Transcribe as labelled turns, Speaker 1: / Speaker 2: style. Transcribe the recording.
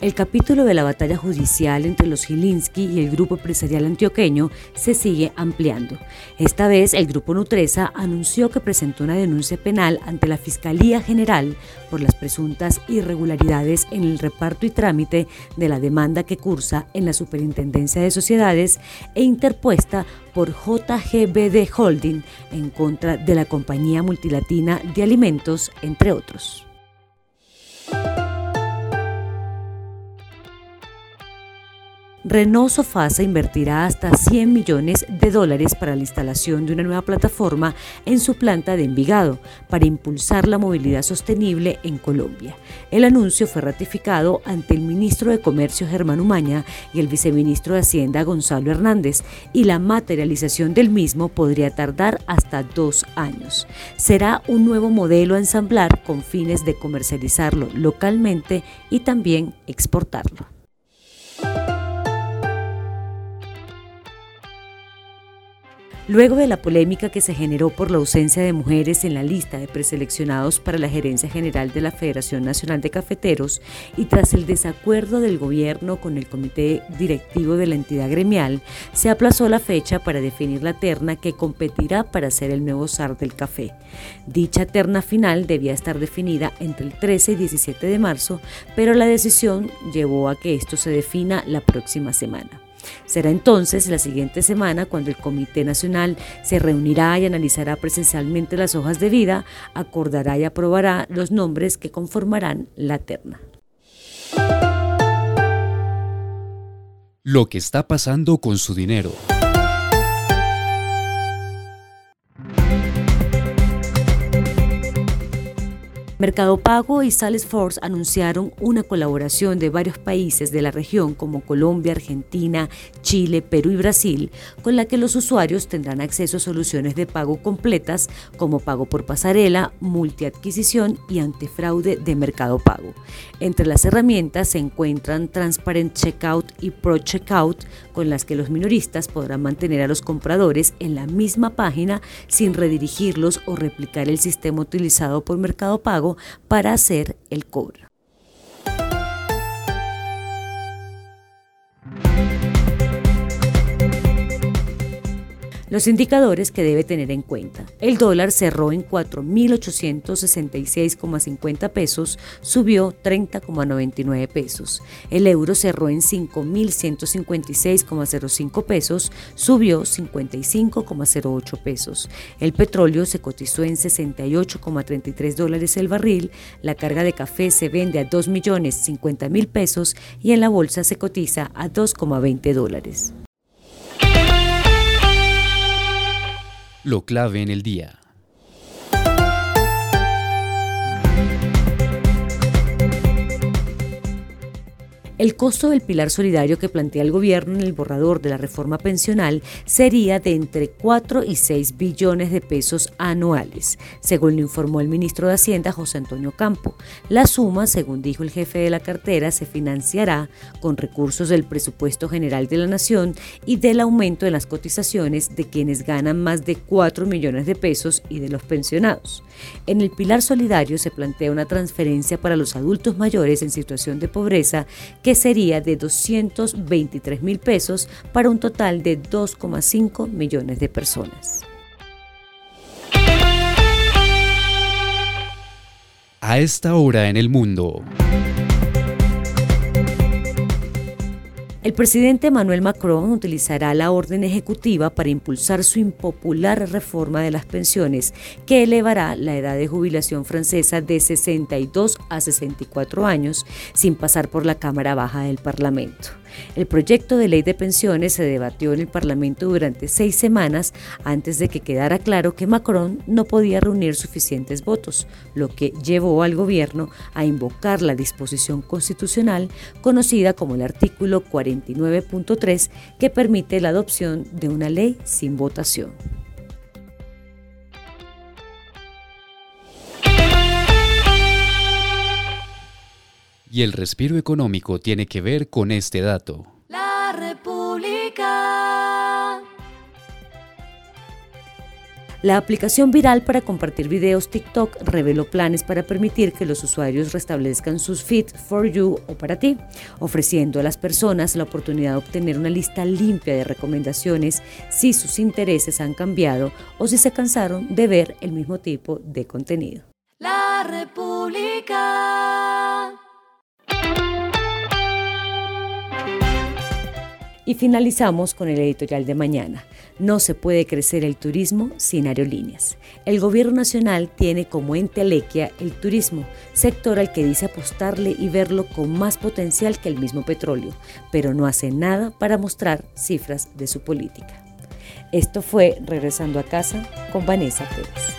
Speaker 1: El capítulo de la batalla judicial entre los Gilinski y el grupo empresarial antioqueño se sigue ampliando. Esta vez el grupo Nutresa anunció que presentó una denuncia penal ante la Fiscalía General por las presuntas irregularidades en el reparto y trámite de la demanda que cursa en la Superintendencia de Sociedades e interpuesta por JGBD Holding en contra de la compañía multilatina de alimentos, entre otros. Renault Sofasa invertirá hasta 100 millones de dólares para la instalación de una nueva plataforma en su planta de Envigado para impulsar la movilidad sostenible en Colombia. El anuncio fue ratificado ante el ministro de Comercio Germán Umaña y el viceministro de Hacienda Gonzalo Hernández y la materialización del mismo podría tardar hasta dos años. Será un nuevo modelo a ensamblar con fines de comercializarlo localmente y también exportarlo. Luego de la polémica que se generó por la ausencia de mujeres en la lista de preseleccionados para la gerencia general de la Federación Nacional de Cafeteros y tras el desacuerdo del gobierno con el comité directivo de la entidad gremial, se aplazó la fecha para definir la terna que competirá para ser el nuevo SAR del café. Dicha terna final debía estar definida entre el 13 y 17 de marzo, pero la decisión llevó a que esto se defina la próxima semana. Será entonces la siguiente semana cuando el Comité Nacional se reunirá y analizará presencialmente las hojas de vida, acordará y aprobará los nombres que conformarán la terna.
Speaker 2: Lo que está pasando con su dinero.
Speaker 1: Mercado Pago y Salesforce anunciaron una colaboración de varios países de la región como Colombia, Argentina, Chile, Perú y Brasil, con la que los usuarios tendrán acceso a soluciones de pago completas como pago por pasarela, multiadquisición y antifraude de Mercado Pago. Entre las herramientas se encuentran Transparent Checkout y Pro Checkout, con las que los minoristas podrán mantener a los compradores en la misma página sin redirigirlos o replicar el sistema utilizado por Mercado Pago para hacer el cobro. Los indicadores que debe tener en cuenta. El dólar cerró en 4.866,50 pesos, subió 30,99 pesos. El euro cerró en 5.156,05 pesos, subió 55,08 pesos. El petróleo se cotizó en 68,33 dólares el barril. La carga de café se vende a 2.050.000 pesos y en la bolsa se cotiza a 2,20 dólares.
Speaker 2: Lo clave en el día.
Speaker 1: El costo del pilar solidario que plantea el gobierno en el borrador de la reforma pensional sería de entre 4 y 6 billones de pesos anuales, según lo informó el ministro de Hacienda José Antonio Campo. La suma, según dijo el jefe de la cartera, se financiará con recursos del presupuesto general de la Nación y del aumento de las cotizaciones de quienes ganan más de 4 millones de pesos y de los pensionados. En el pilar solidario se plantea una transferencia para los adultos mayores en situación de pobreza que sería de 223 mil pesos para un total de 2,5 millones de personas.
Speaker 2: A esta hora en el mundo.
Speaker 1: El presidente Emmanuel Macron utilizará la orden ejecutiva para impulsar su impopular reforma de las pensiones, que elevará la edad de jubilación francesa de 62 a 64 años, sin pasar por la Cámara Baja del Parlamento. El proyecto de ley de pensiones se debatió en el Parlamento durante seis semanas antes de que quedara claro que Macron no podía reunir suficientes votos, lo que llevó al gobierno a invocar la disposición constitucional conocida como el artículo 49.3 que permite la adopción de una ley sin votación.
Speaker 2: Y el respiro económico tiene que ver con este dato.
Speaker 1: La República. La aplicación viral para compartir videos TikTok reveló planes para permitir que los usuarios restablezcan sus feeds for you o para ti, ofreciendo a las personas la oportunidad de obtener una lista limpia de recomendaciones si sus intereses han cambiado o si se cansaron de ver el mismo tipo de contenido. La República. Y finalizamos con el editorial de mañana. No se puede crecer el turismo sin aerolíneas. El gobierno nacional tiene como entelequia el turismo, sector al que dice apostarle y verlo con más potencial que el mismo petróleo, pero no hace nada para mostrar cifras de su política. Esto fue Regresando a casa con Vanessa Pérez.